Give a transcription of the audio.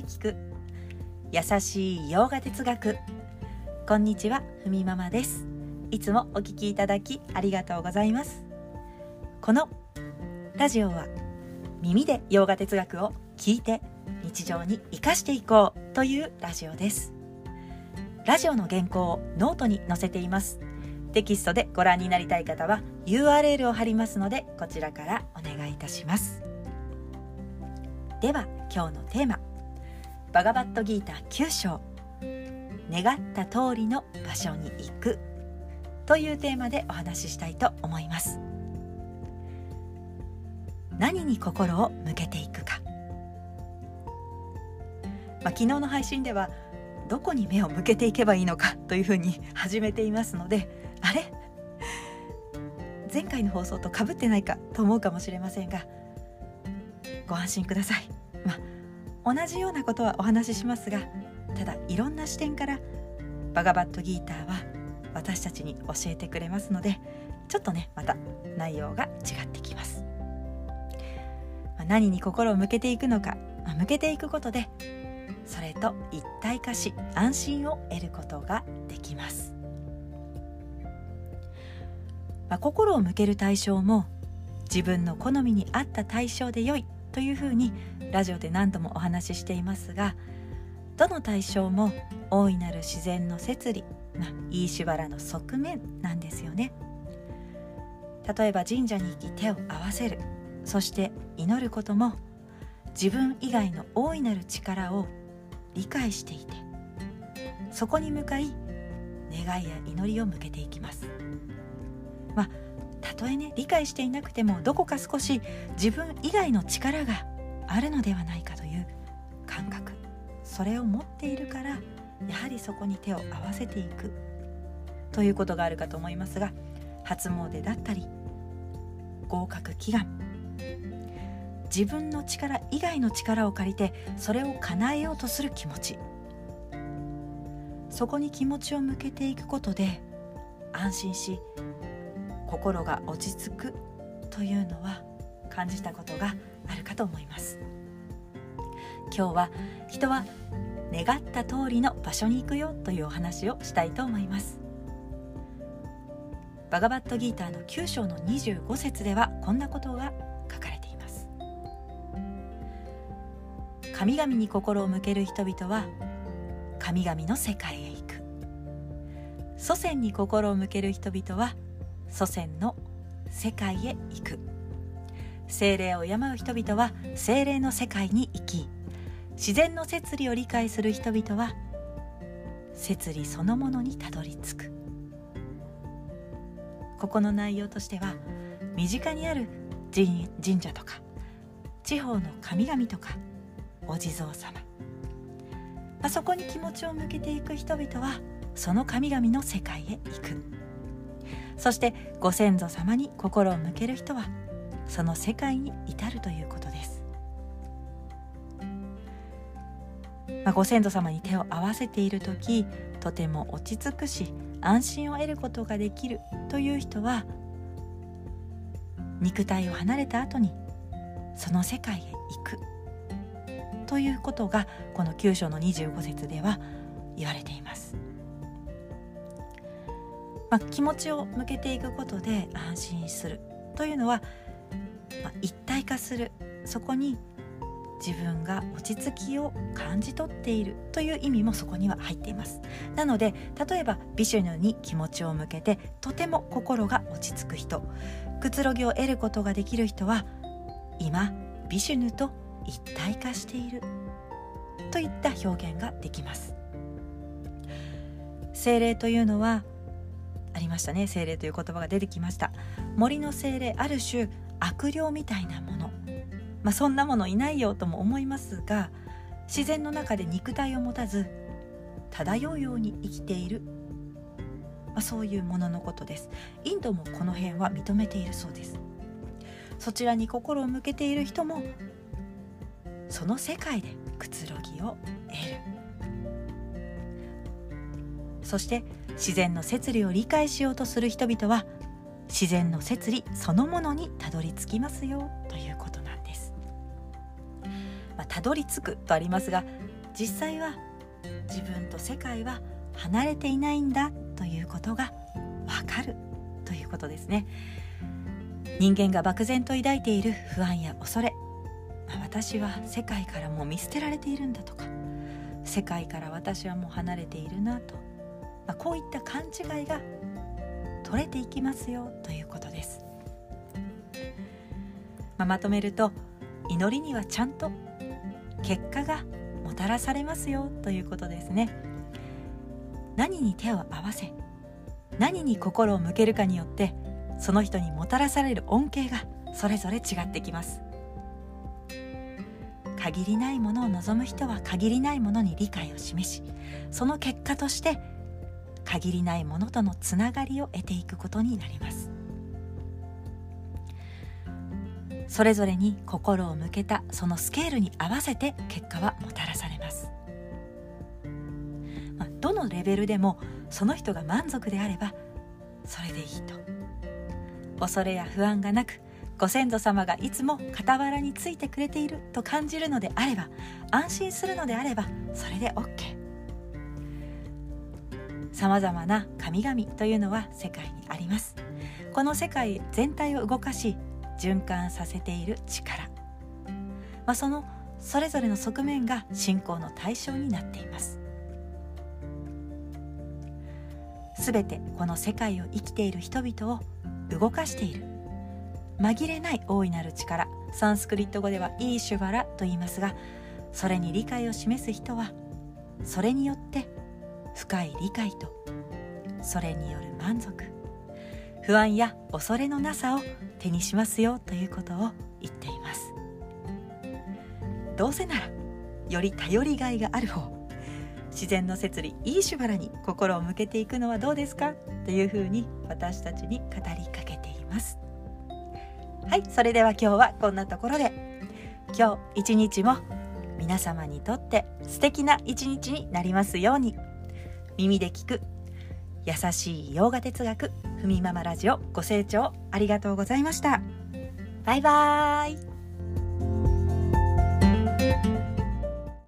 で聞く。優しいヨガ哲学。こんにちはふみママです。いつもお聞きいただきありがとうございます。このラジオは耳でヨガ哲学を聞いて日常に生かしていこうというラジオです。ラジオの原稿をノートに載せています。テキストでご覧になりたい方は URL を貼りますのでこちらからお願いいたします。では今日のテーマ。バガバットギーター9章。願った通りの場所に行く。というテーマでお話ししたいと思います。何に心を向けていくか、まあ、昨日の配信ではどこに目を向けていけばいいのか。というふうに始めていますのであれ？前回の放送とかぶってないかと思うかもしれませんがご安心ください、同じようなことはお話ししますがただいろんな視点からバガバットギーターは私たちに教えてくれますのでちょっとねまた内容が違ってきます、まあ、何に心を向けていくのか、まあ、向けていくことでそれと一体化し安心を得ることができます。まあ、心を向ける対象も自分の好みに合った対象で良いというふうにラジオで何度もお話ししていますがどの対象も大いなる自然の摂理、まあ、飯原の側面なんですよね。例えば神社に行き手を合わせるそして祈ることも自分以外の大いなる力を理解していてそこに向かい願いや祈りを向けていきます。まあたとえね理解していなくてもどこか少し自分以外の力があるのではないかという感覚それを持っているからやはりそこに手を合わせていく。ということがあるかと思いますが初詣だったり合格祈願。自分の力以外の力を借りてそれを叶えようとする気持ち。そこに気持ちを向けていくことで安心し心が落ち着くというのは感じたことがあるかと思います。今日は人は願った通りの場所に行くよというお話をしたいと思います。バガバットギーターの9章の25節ではこんなことが書かれています。神々に心を向ける人々は神々の世界へ行く。祖先に心を向ける人々は祖先の世界へ行く。精霊を敬う人々は精霊の世界に行き自然の摂理を理解する人々は摂理そのものにたどり着く。ここの内容としては身近にある神社とか地方の神々とかお地蔵様、あ、そこに気持ちを向けていく人々はその神々の世界へ行く。そしてご先祖様に心を向ける人はその世界に至るということです、まあ、ご先祖様に手を合わせている時とても落ち着くし安心を得ることができるという人は肉体を離れた後にその世界へ行くということがこの9章の25節では言われています。まあ、気持ちを向けていくことで安心する。というのは、まあ、一体化する。そこに自分が落ち着きを感じ取っている。という意味もそこには入っています。なので例えばビシュヌに気持ちを向けてとても心が落ち着く人。くつろぎを得ることができる人は今ビシュヌと一体化している。といった表現ができます。精霊というのはありましたね。精霊という言葉が出てきました。森の精霊ある種悪霊みたいなもの。まあそんなものいないよとも思いますが自然の中で肉体を持たず漂うように生きている、まあ、そういうもののことです。インドもこの辺は認めているそうです。そちらに心を向けている人もその世界でくつろぎを得る。そして自然の摂理を理解しようとする人々は自然の摂理そのものにたどり着きますよということなんです、まあ、たどり着くとありますが実際は自分と世界は離れていないんだということがわかるということですね。人間が漠然と抱いている不安や恐れ私は世界からもう見捨てられているんだとか世界から私はもう離れているなと、まあ、こういった勘違いが取れていきますよということです、まあ、まとめると祈りにはちゃんと結果がもたらされますよということですね。何に手を合わせ何に心を向けるかによってその人にもたらされる恩恵がそれぞれ違ってきます。限りないものを望む人は限りないものに理解を示しその結果として限りないものとのつながりを得ていくことになります。それぞれに心を向けたそのスケールに合わせて結果はもたらされます、まあ、どのレベルでもその人が満足であればそれでいいと。恐れや不安がなくご先祖様がいつも傍らについてくれていると感じるのであれば安心するのであればそれで OK さまざまな神々というのは世界にあります。この世界全体を動かし循環させている力、まあ、そのそれぞれの側面が信仰の対象になっています。すべてこの世界を生きている人々を動かしている。紛れない大いなる力。サンスクリット語ではイーシュバラと言いますがそれに理解を示す人はそれによって深い理解とそれによる満足。不安や恐れのなさを手にしますよということを言っています。どうせならより頼りがいがある方自然の摂理いいしばらに心を向けていくのはどうですか？というふうに私たちに語りかけています。はいそれでは今日はこんなところで。今日一日も皆様にとって素敵な一日になりますように。耳で聞く。優しい洋画哲学。ふみママラジオ。ご清聴ありがとうございました。バイバーイ。